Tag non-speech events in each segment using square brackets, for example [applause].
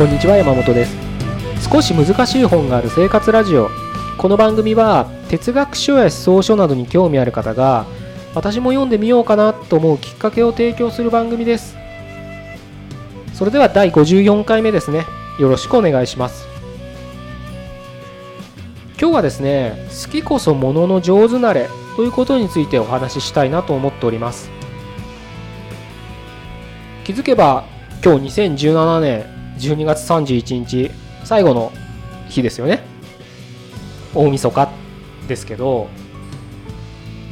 こんにちは山本です。少し難しい本がある生活ラジオ。この番組は哲学書や思想書などに興味ある方が私も読んでみようかなと思うきっかけを提供する番組です。それでは第54回目ですね。よろしくお願いします。今日はですね好きこそものの上手なれということについてお話ししたいなと思っております。気づけば今日2017年12月31日最後の日ですよね。大晦日ですけど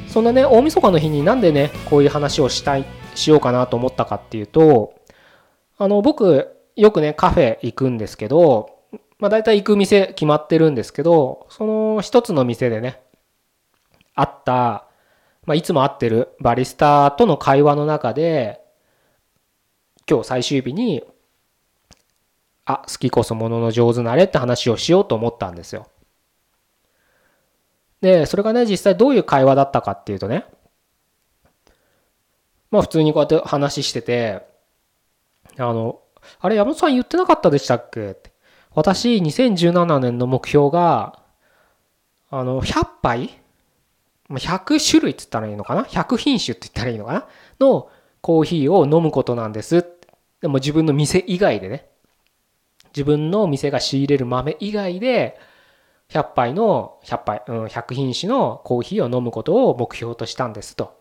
そんなね大晦日の日になんでねこういう話をしたいしようかなと思ったかっていうとあの僕よくねカフェ行くんですけどまあ大体行く店決まってるんですけどその一つの店でねあった、まあ、いつも会ってるバリスタとの会話の中で今日最終日にあ好きこそものの上手なれって話をしようと思ったんですよ。でそれがね実際どういう会話だったかっていうとね。まあ普通にこうやって話しててあのあれ山本さん言ってなかったでしたっけ？って私2017年の目標があの100杯？100種類って言ったらいいのかな？100品種って言ったらいいのかな？のコーヒーを飲むことなんですでも自分の店以外でね。自分の店が仕入れる豆以外で100杯の100杯、うん、100品種のコーヒーを飲むことを目標としたんですと。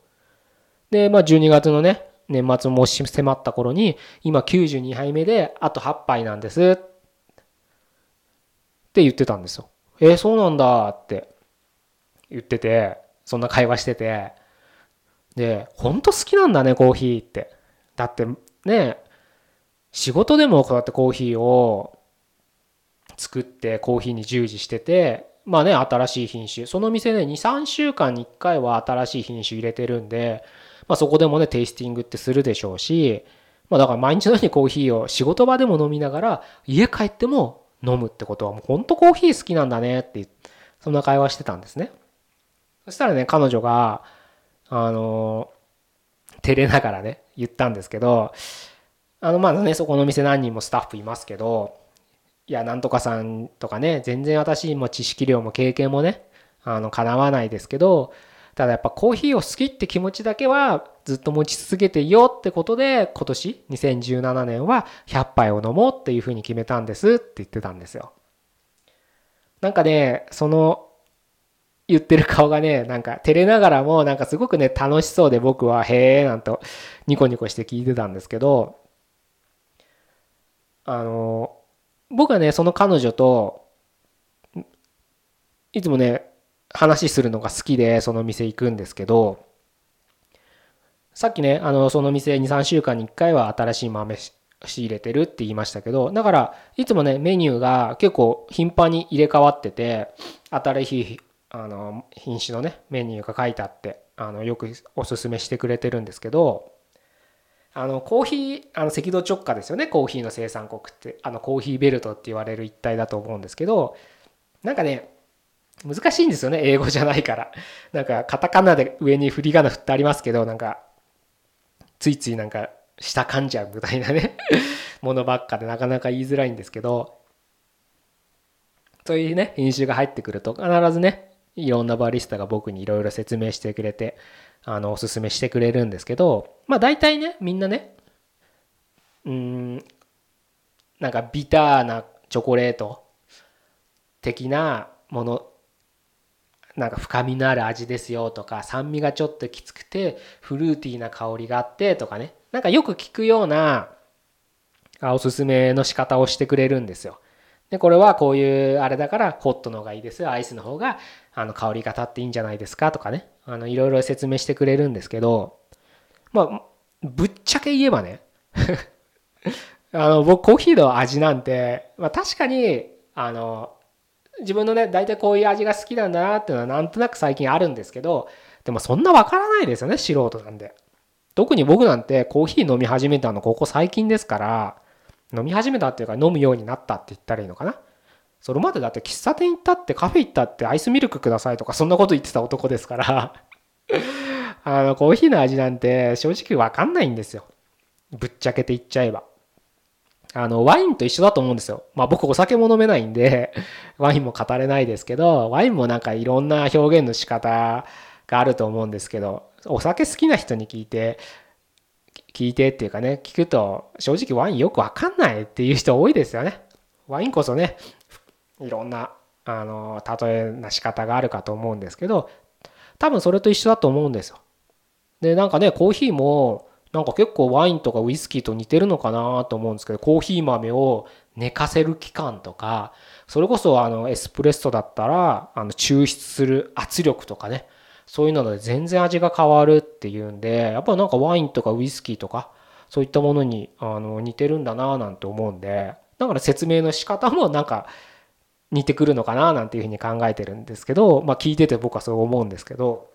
で、まあ12月のね、年末も迫った頃に、今92杯目であと8杯なんですって言ってたんですよ。えー、そうなんだって言ってて、そんな会話してて、で、ほんと好きなんだね、コーヒーって。だってね、仕事でもこうやってコーヒーを作ってコーヒーに従事しててまあね新しい品種。その店ね23週間に1回は新しい品種入れてるんで、まあ、そこでもねテイスティングってするでしょうしまあだから毎日のようにコーヒーを仕事場でも飲みながら家帰っても飲むってことはもうほんとコーヒー好きなんだねってそんな会話してたんですね。そしたらね彼女があの照れながらね言ったんですけどあのまあねそこの店何人もスタッフいますけどいやなんとかさんとかね全然私も知識量も経験もねあのかなわないですけどただやっぱコーヒーを好きって気持ちだけはずっと持ち続けていようってことで今年2017年は100杯を飲もうっていうふうに決めたんですって言ってたんですよ。なんかねその言ってる顔がねなんか照れながらもなんかすごくね楽しそうで僕はへえなんとニコニコして聞いてたんですけどあの僕はねその彼女といつもね話するのが好きでその店行くんですけどさっきねあのその店23週間に1回は新しい豆仕入れてるって言いましたけどだからいつもねメニューが結構頻繁に入れ替わってて新しいあの品種のねメニューが書いてあってあのよくおすすめしてくれてるんですけどあのコーヒーあの赤道直下ですよね。コーヒーの生産国ってあのコーヒーベルトって言われる一帯だと思うんですけどなんかね難しいんですよね。英語じゃないから。なんかカタカナで上に振り仮名振ってありますけどなんかついついなんか下噛んじゃうみたいなね。[laughs] ものばっかでなかなか言いづらいんですけど。そういうね品種が入ってくると必ずねいろんなバリスタが僕にいろいろ説明してくれてあのおすすめしてくれるんですけどまあ大体ねみんなねうんなんかビターなチョコレート的なものなんか深みのある味ですよとか酸味がちょっときつくてフルーティーな香りがあってとかね。なんかよく聞くようなおすすめの仕方をしてくれるんですよ。でこれはこういうあれだからホットの方がいいですアイスの方があの香りが立っていいんじゃないですかとかね。あのいろいろ説明してくれるんですけどまあぶっちゃけ言えばね [laughs] あの僕コーヒーの味なんて、まあ、確かにあの自分のね大体こういう味が好きなんだなっていうのはなんとなく最近あるんですけどでもそんなわからないですよね素人なんで特に僕なんてコーヒー飲み始めたのここ最近ですから飲み始めたっていうか飲むようになったって言ったらいいのかな。それまでだって喫茶店行ったってカフェ行ったってアイスミルクくださいとかそんなこと言ってた男ですから [laughs] あのコーヒーの味なんて正直わかんないんですよぶっちゃけて言っちゃえばあの、ワインと一緒だと思うんですよ。まあ僕お酒も飲めないんで、[laughs] ワインも語れないですけど、ワインもなんかいろんな表現の仕方があると思うんですけど、お酒好きな人に聞いて、聞いてっていうかね、聞くと正直ワインよくわかんないっていう人多いですよね。ワインこそね、いろんな、あの、例えな仕方があるかと思うんですけど、多分それと一緒だと思うんですよ。で、なんかね、コーヒーも、なんか結構ワインとかウイスキーと似てるのかなと思うんですけど、コーヒー豆を寝かせる期間とか、それこそあのエスプレッソだったら、あの抽出する圧力とかね、そういうので全然味が変わるっていうんで、やっぱなんかワインとかウイスキーとか、そういったものにあの似てるんだななんて思うんで、だから説明の仕方もなんか似てくるのかななんていうふうに考えてるんですけど、まあ聞いてて僕はそう思うんですけど、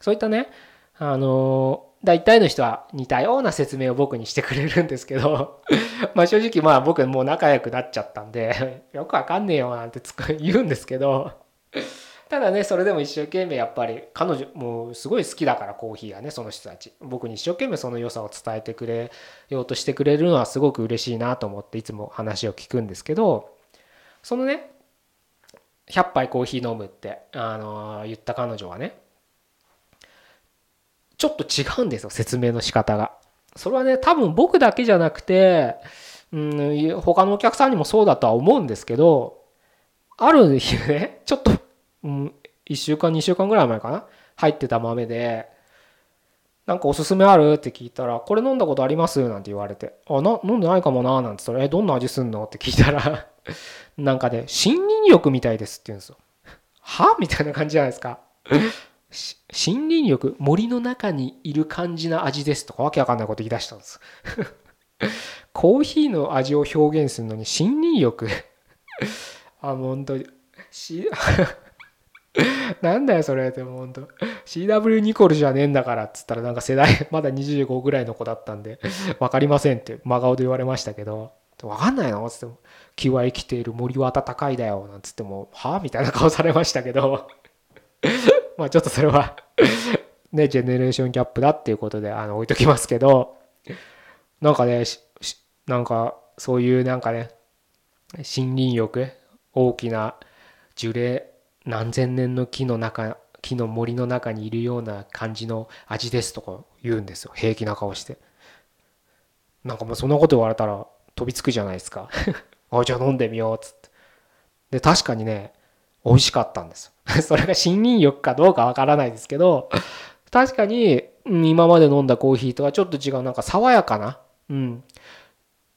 そういったね、あの大体の人は似たような説明を僕にしてくれるんですけど [laughs] まあ正直まあ僕もう仲良くなっちゃったんで [laughs] よくわかんねえよなんて言うんですけどただねそれでも一生懸命やっぱり彼女もうすごい好きだからコーヒーがねその人たち。僕に一生懸命その良さを伝えてくれようとしてくれるのはすごく嬉しいなと思っていつも話を聞くんですけどそのね100杯コーヒー飲むってあの言った彼女はねちょっと違うんですよ説明の仕方が。それはね多分僕だけじゃなくて、うん、他のお客さんにもそうだとは思うんですけどある日ねちょっとうん、1週間2週間ぐらい前かな入ってた豆でなんかおすすめある？って聞いたら、これ飲んだことあります？なんて言われて、あ、な、飲んでないかもななんて言ったら、え、どんな味すんの？って聞いたら [laughs] なんかね、森林浴みたいですって言うんですよ。は？みたいな感じじゃないですか。森林浴、森の中にいる感じな味ですとかわけわかんないこと言い出したんです。[laughs] コーヒーの味を表現するのに森林浴？[laughs] あ、もう本当に、し、[laughs] なんだよそれ。ってもうほんと CW ニコルじゃねえんだからっつったらなんか世代まだ25ぐらいの子だったんで分かりませんって真顔で言われましたけど分かんないの？っつっても気は生きている森は暖かいだよなんつってもはあみたいな顔されましたけど。[laughs] まあちょっとそれはねジェネレーションギャップだっていうことであの置いときますけどなんかねなんかそういうなんかね森林浴大きな樹齢何千年の木の中木の森の中にいるような感じの味ですとか言うんですよ。平気な顔して。なんかもうそんなこと言われたら飛びつくじゃないですか。[laughs] あじゃあ飲んでみようっつって。で確かにね美味しかったんです。[laughs] それが森林浴かどうかわからないですけど確かに今まで飲んだコーヒーとはちょっと違うなんか爽やかな、うん、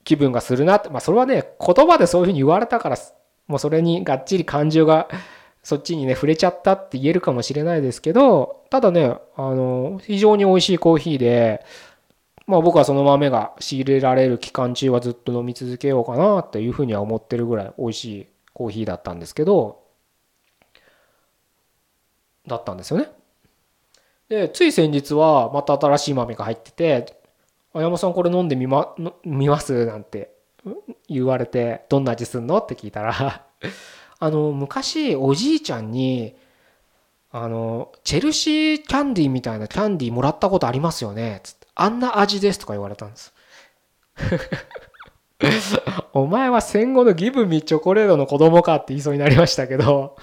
気分がするなって。まあそれはね言葉でそういうふうに言われたからもうそれにがっちり感情がそっちにね、触れちゃったって言えるかもしれないですけど、ただね、あの、非常に美味しいコーヒーで、まあ僕はその豆が仕入れられる期間中はずっと飲み続けようかなっていうふうには思ってるぐらい美味しいコーヒーだったんですけど、だったんですよね。で、つい先日はまた新しい豆が入ってて、あ山さんこれ飲んでみま、見ます？なんて言われて、どんな味すんの？って聞いたらあの昔おじいちゃんにあのチェルシーキャンディーみたいなキャンディーもらったことありますよねつって。あんな味ですとか言われたんです。[laughs] お前は戦後のギブミチョコレートの子供かって言いそうになりましたけど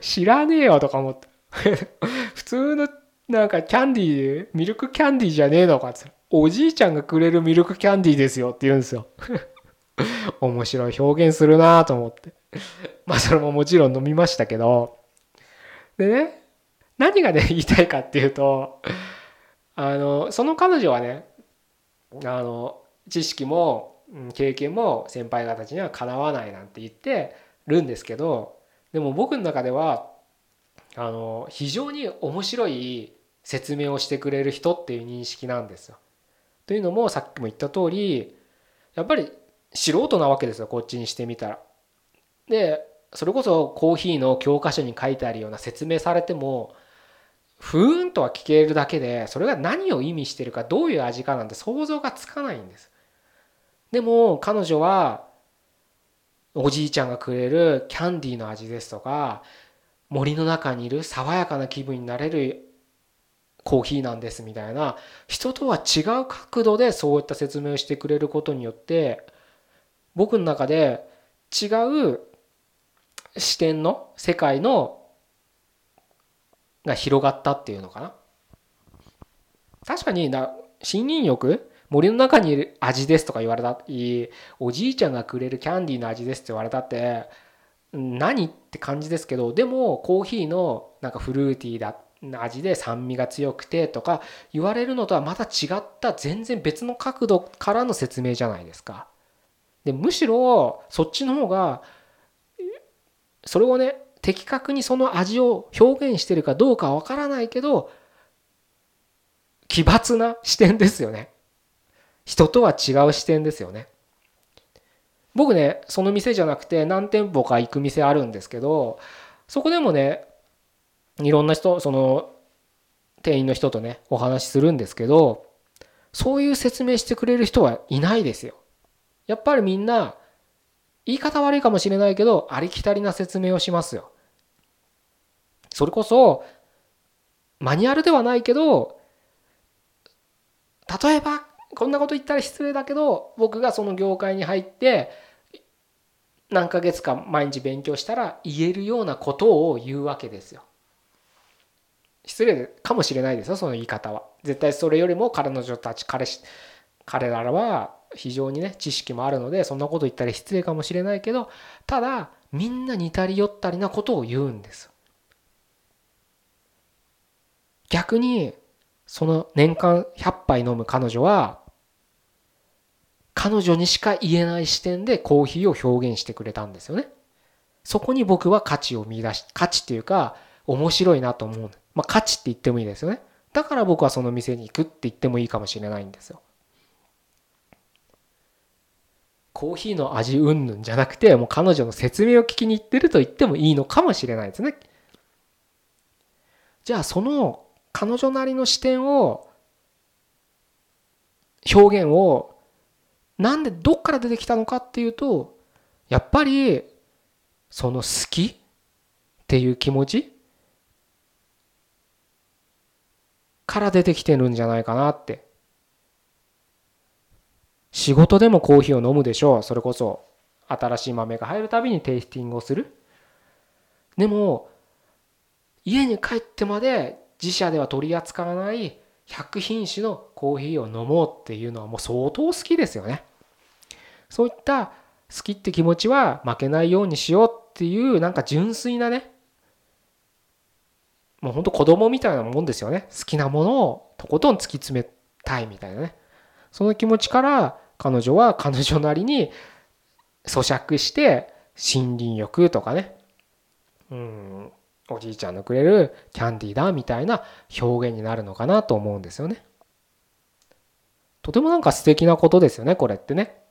知らねえよとか思って。[laughs] 普通のなんかキャンディーミルクキャンディーじゃねえのかって。おじいちゃんがくれるミルクキャンディーですよって言うんですよ。[laughs] 面白い表現するなと思って。[laughs] まあそれももちろん飲みましたけどでね何がね言いたいかっていうとあのその彼女はねあの知識も経験も先輩方たちにはかなわないなんて言ってるんですけどでも僕の中ではあの非常に面白い説明をしてくれる人っていう認識なんですよ。というのもさっきも言った通りやっぱり素人なわけですよこっちにしてみたら。でそれこそコーヒーの教科書に書いてあるような説明されてもふーんとは聞けるだけでそれが何を意味してるかどういう味かなんて想像がつかないんです。でも彼女はおじいちゃんがくれるキャンディーの味ですとか森の中にいる爽やかな気分になれるコーヒーなんですみたいな人とは違う角度でそういった説明をしてくれることによって僕の中で違う視点の世界のが広がったっていうのかな確かにな森林浴？森の中にいる味ですとか言われたいおじいちゃんがくれるキャンディーの味ですって言われたって何って感じですけどでもコーヒーのなんかフルーティーだ味で酸味が強くてとか言われるのとはまた違った全然別の角度からの説明じゃないですか。でむしろそっちの方がそれをね的確にその味を表現してるかどうかわからないけど奇抜な視点ですよね。人とは違う視点ですよね。僕ねその店じゃなくて何店舗か行く店あるんですけどそこでもねいろんな人その店員の人とねお話しするんですけどそういう説明してくれる人はいないですよ。やっぱりみんな言い方悪いかもしれないけどありきたりな説明をしますよ。それこそマニュアルではないけど例えばこんなこと言ったら失礼だけど僕がその業界に入って何ヶ月か毎日勉強したら言えるようなことを言うわけですよ。失礼かもしれないですよその言い方は。絶対それよりも彼女たち彼彼らは非常にね知識もあるのでそんなこと言ったら失礼かもしれないけどただみんな似たり寄ったりなことを言うんです。逆にその年間100杯飲む彼女は彼女にしか言えない視点でコーヒーを表現してくれたんですよね。そこに僕は価値を見出し価値っていうか面白いなと思う。まあ価値って言ってもいいですよね。だから僕はその店に行くって言ってもいいかもしれないんですよ。コーヒーの味うんぬんじゃなくてもう彼女の説明を聞きに行ってると言ってもいいのかもしれないですね。じゃあその彼女なりの視点を表現をなんでどっから出てきたのかっていうとやっぱりその好きっていう気持ちから出てきてるんじゃないかなって仕事でもコーヒーを飲むでしょう。それこそ新しい豆が入るたびにテイスティングをする。でも家に帰ってまで自社では取り扱わない100品種のコーヒーを飲もうっていうのはもう相当好きですよね。そういった好きって気持ちは負けないようにしようっていうなんか純粋なねもうほんと子供みたいなもんですよね。好きなものをとことん突き詰めたいみたいなね。その気持ちから彼女は彼女なりに咀嚼して森林浴とかねうんおじいちゃんのくれるキャンディーだみたいな表現になるのかなと思うんですよね。とてもなんか素敵なことですよねこれってね。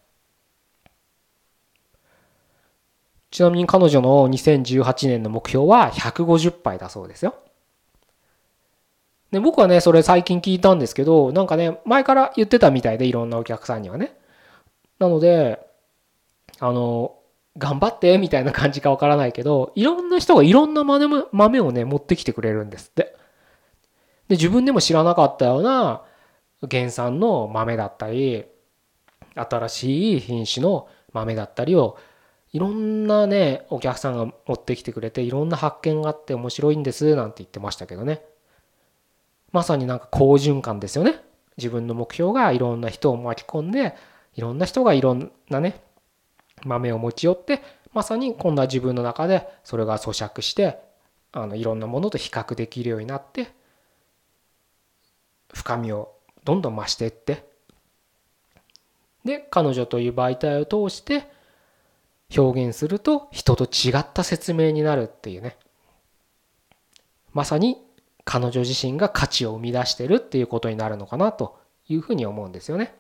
ちなみに彼女の2018年の目標は150杯だそうですよ。で僕はねそれ最近聞いたんですけどなんかね前から言ってたみたいでいろんなお客さんにはね。なのであの頑張ってみたいな感じかわからないけどいろんな人がいろんな豆をね持ってきてくれるんですって。で自分でも知らなかったような原産の豆だったり新しい品種の豆だったりをいろんなねお客さんが持ってきてくれていろんな発見があって面白いんですなんて言ってましたけどね。まさになんか好循環ですよね。自分の目標がいろんな人を巻き込んでいろんな人がいろんなね豆を持ち寄ってまさに今度は自分の中でそれが咀嚼してあのいろんなものと比較できるようになって深みをどんどん増していってで彼女という媒体を通して表現すると人と違った説明になるっていうねまさに彼女自身が価値を生み出してるっていうことになるのかなというふうに思うんですよね。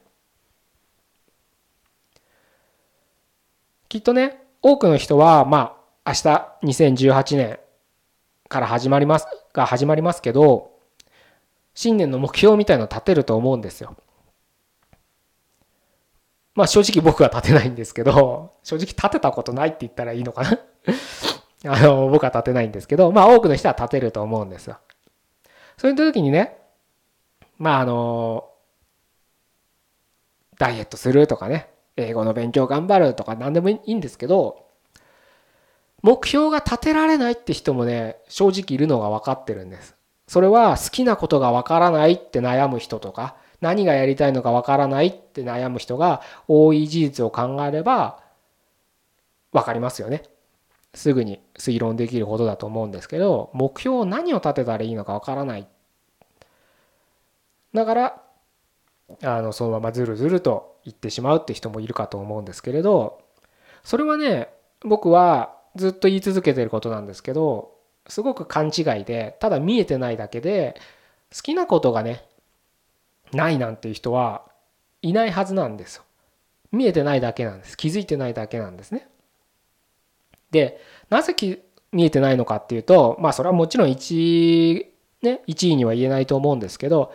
きっとね多くの人はまあ明日2018年から始まりますが始まりますけど新年の目標みたいのを立てると思うんですよ。まあ正直僕は立てないんですけど [laughs] 正直立てたことないって言ったらいいのかな [laughs] あの僕は立てないんですけどまあ多くの人は立てると思うんですよ。そういった時にねまああのダイエットするとかね英語の勉強頑張るとか何でもいいんですけど目標が立てられないって人もね正直いるのが分かってるんです。それは好きなことが分からないって悩む人とか何がやりたいのか分からないって悩む人が多い事実を考えれば分かりますよね。すぐに推論できるほどだと思うんですけど目標を何を立てたらいいのか分からないだからあのそのままずるずると言ってしまうって人もいるかと思うんですけれどそれはね僕はずっと言い続けてることなんですけどすごく勘違いでただ見えてないだけで好きなことがねないなんていう人はいないはずなんですよ。見えてないだけなんです。気づいてないだけなんですね。でなぜ見えてないのかっていうとまあそれはもちろん1、ね、1位には言えないと思うんですけど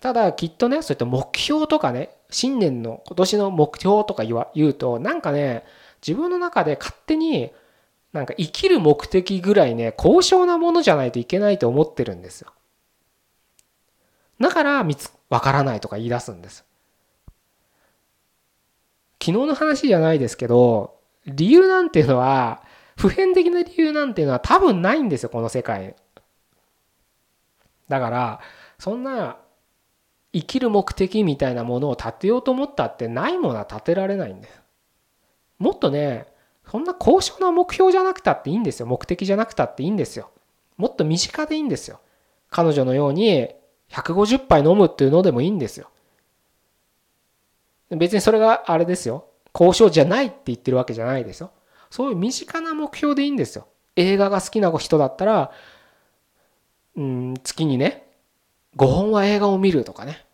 ただきっとねそういった目標とかね新年の今年の目標とか言わ言うとなんかね自分の中で勝手になんか生きる目的ぐらいね高尚なものじゃないといけないと思ってるんですよ。だから見つわからないとか言い出すんです。昨日の話じゃないですけど理由なんていうのは普遍的な理由なんていうのは多分ないんですよこの世界だからそんな生きる目的みたいなものを立てようと思ったってないものは立てられないんです。もっとね、そんな高尚な目標じゃなくたっていいんですよ。目的じゃなくたっていいんですよ。もっと身近でいいんですよ。彼女のように150杯飲むっていうのでもいいんですよ。別にそれがあれですよ。高尚じゃないって言ってるわけじゃないですよ。そういう身近な目標でいいんですよ。映画が好きな人だったら、うん、月にね、5本は映画を見るとかね。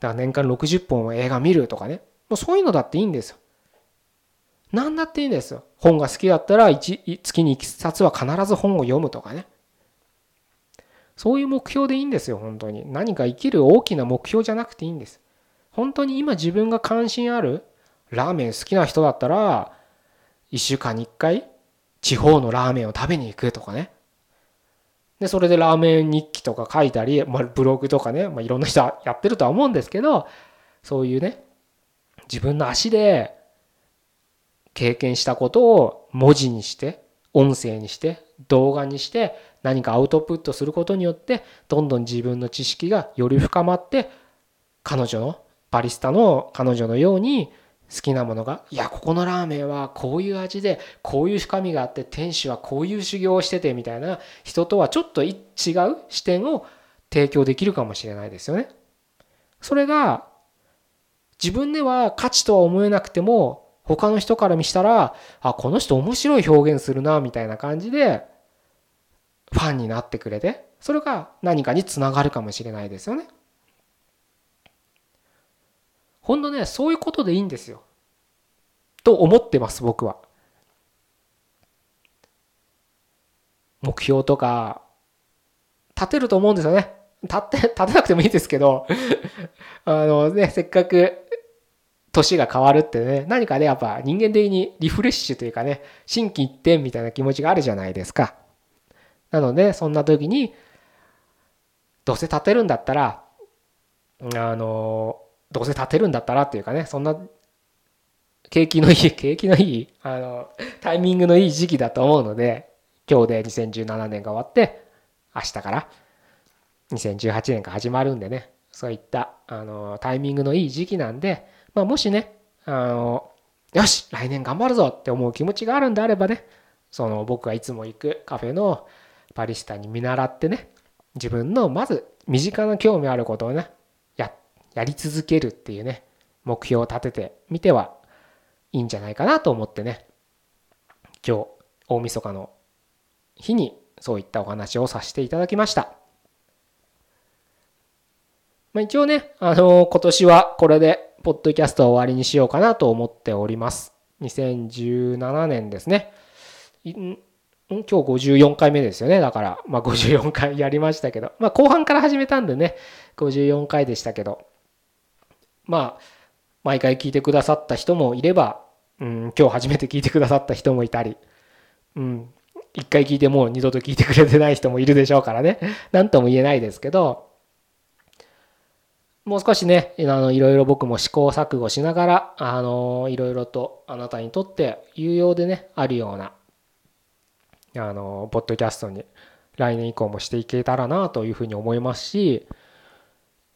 だから年間60本は映画見るとかね。もうそういうのだっていいんですよ。何だっていいんですよ。本が好きだったら月に1冊は必ず本を読むとかね。そういう目標でいいんですよ、本当に。何か生きる大きな目標じゃなくていいんです。本当に今自分が関心あるラーメン好きな人だったら、1週間に1回地方のラーメンを食べに行くとかね。で、それでラーメン日記とか書いたり、まあ、ブログとかね、まあ、いろんな人はやってるとは思うんですけど、そういうね、自分の足で経験したことを文字にして、音声にして、動画にして、何かアウトプットすることによって、どんどん自分の知識がより深まって、彼女の、バリスタの彼女のように、好きなものがいやここのラーメンはこういう味でこういう深みがあって店主はこういう修行をしててみたいな人とはちょっと違う視点を提供できるかもしれないですよね。それが自分では価値とは思えなくても他の人から見したらあこの人面白い表現するなみたいな感じでファンになってくれてそれが何かにつながるかもしれないですよね。ほんとね、そういうことでいいんですよ。と思ってます、僕は。目標とか、立てると思うんですよね。立って、立てなくてもいいですけど [laughs] あのね、せっかく年が変わるってね、何かね、やっぱ人間的にリフレッシュというかね、心機一転みたいな気持ちがあるじゃないですか。なので、そんな時に、どうせ立てるんだったら、あの、どうせ立てるんだったらっていうかねそんな景気のいい [laughs] 景気のいいあのタイミングのいい時期だと思うので今日で2017年が終わって明日から2018年が始まるんでねそういったあのタイミングのいい時期なんで、まあ、もしねあのよし来年頑張るぞって思う気持ちがあるんであればねその僕がいつも行くカフェのバリスタに見習ってね自分のまず身近な興味あることをねやり続けるっていうね、目標を立ててみてはいいんじゃないかなと思ってね、今日、大晦日の日にそういったお話をさせていただきました。まあ、一応ね、あのー、今年はこれで、ポッドキャストは終わりにしようかなと思っております。2017年ですね。今日54回目ですよね。だから、まあ54回やりましたけど、まあ後半から始めたんでね、54回でしたけど、まあ、毎回聞いてくださった人もいれば、うん、今日初めて聞いてくださった人もいたり、うん、一回聞いてもう二度と聞いてくれてない人もいるでしょうからね、[laughs] 何とも言えないですけど、もう少しね、あの、いろいろ僕も試行錯誤しながら、あの、いろいろとあなたにとって有用でね、あるような、あの、ポッドキャストに来年以降もしていけたらなというふうに思いますし、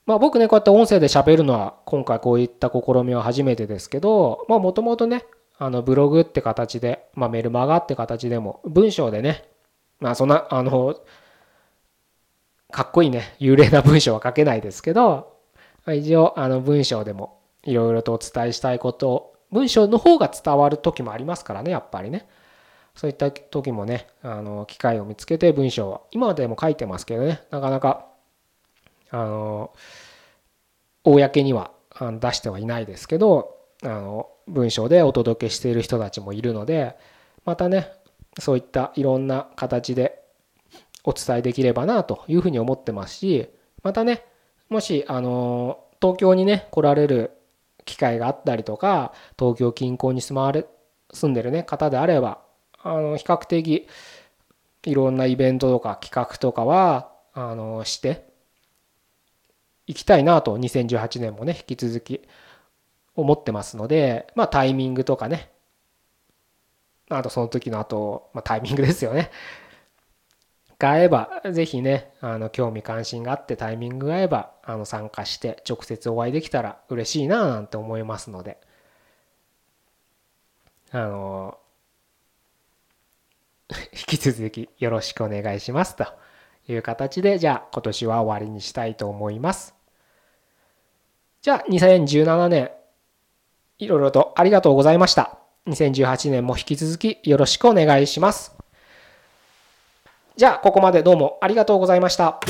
まあ僕ね、こうやって音声で喋るのは今回こういった試みは初めてですけど、まあもともとね、あのブログって形で、まあメルマガって形でも文章でね、まあそんな、あの、かっこいいね、幽霊な文章は書けないですけど、まあ一応あの文章でもいろいろとお伝えしたいことを文章の方が伝わる時もありますからねやっぱりね。そういった時もねあの機会を見つけて文章は今でも書いてますけどねなかなかあの公には出してはいないですけどあの文章でお届けしている人たちもいるのでまたねそういったいろんな形でお伝えできればなというふうに思ってますしまたねもし、あの、東京にね、来られる機会があったりとか、東京近郊に住まわれ、住んでるね、方であれば、あの、比較的、いろんなイベントとか企画とかは、あの、して行きたいなと、2018年もね、引き続き思ってますので、まあタイミングとかね、あとその時の後、まあタイミングですよね。が合えば、ぜひね、あの、興味関心があってタイミングが合えば、あの、参加して直接お会いできたら嬉しいななんて思いますので、あの、[laughs] 引き続きよろしくお願いしますという形で、じゃあ今年は終わりにしたいと思います。じゃあ2017年、いろいろとありがとうございました。2018年も引き続きよろしくお願いします。じゃあ、ここまでどうもありがとうございました。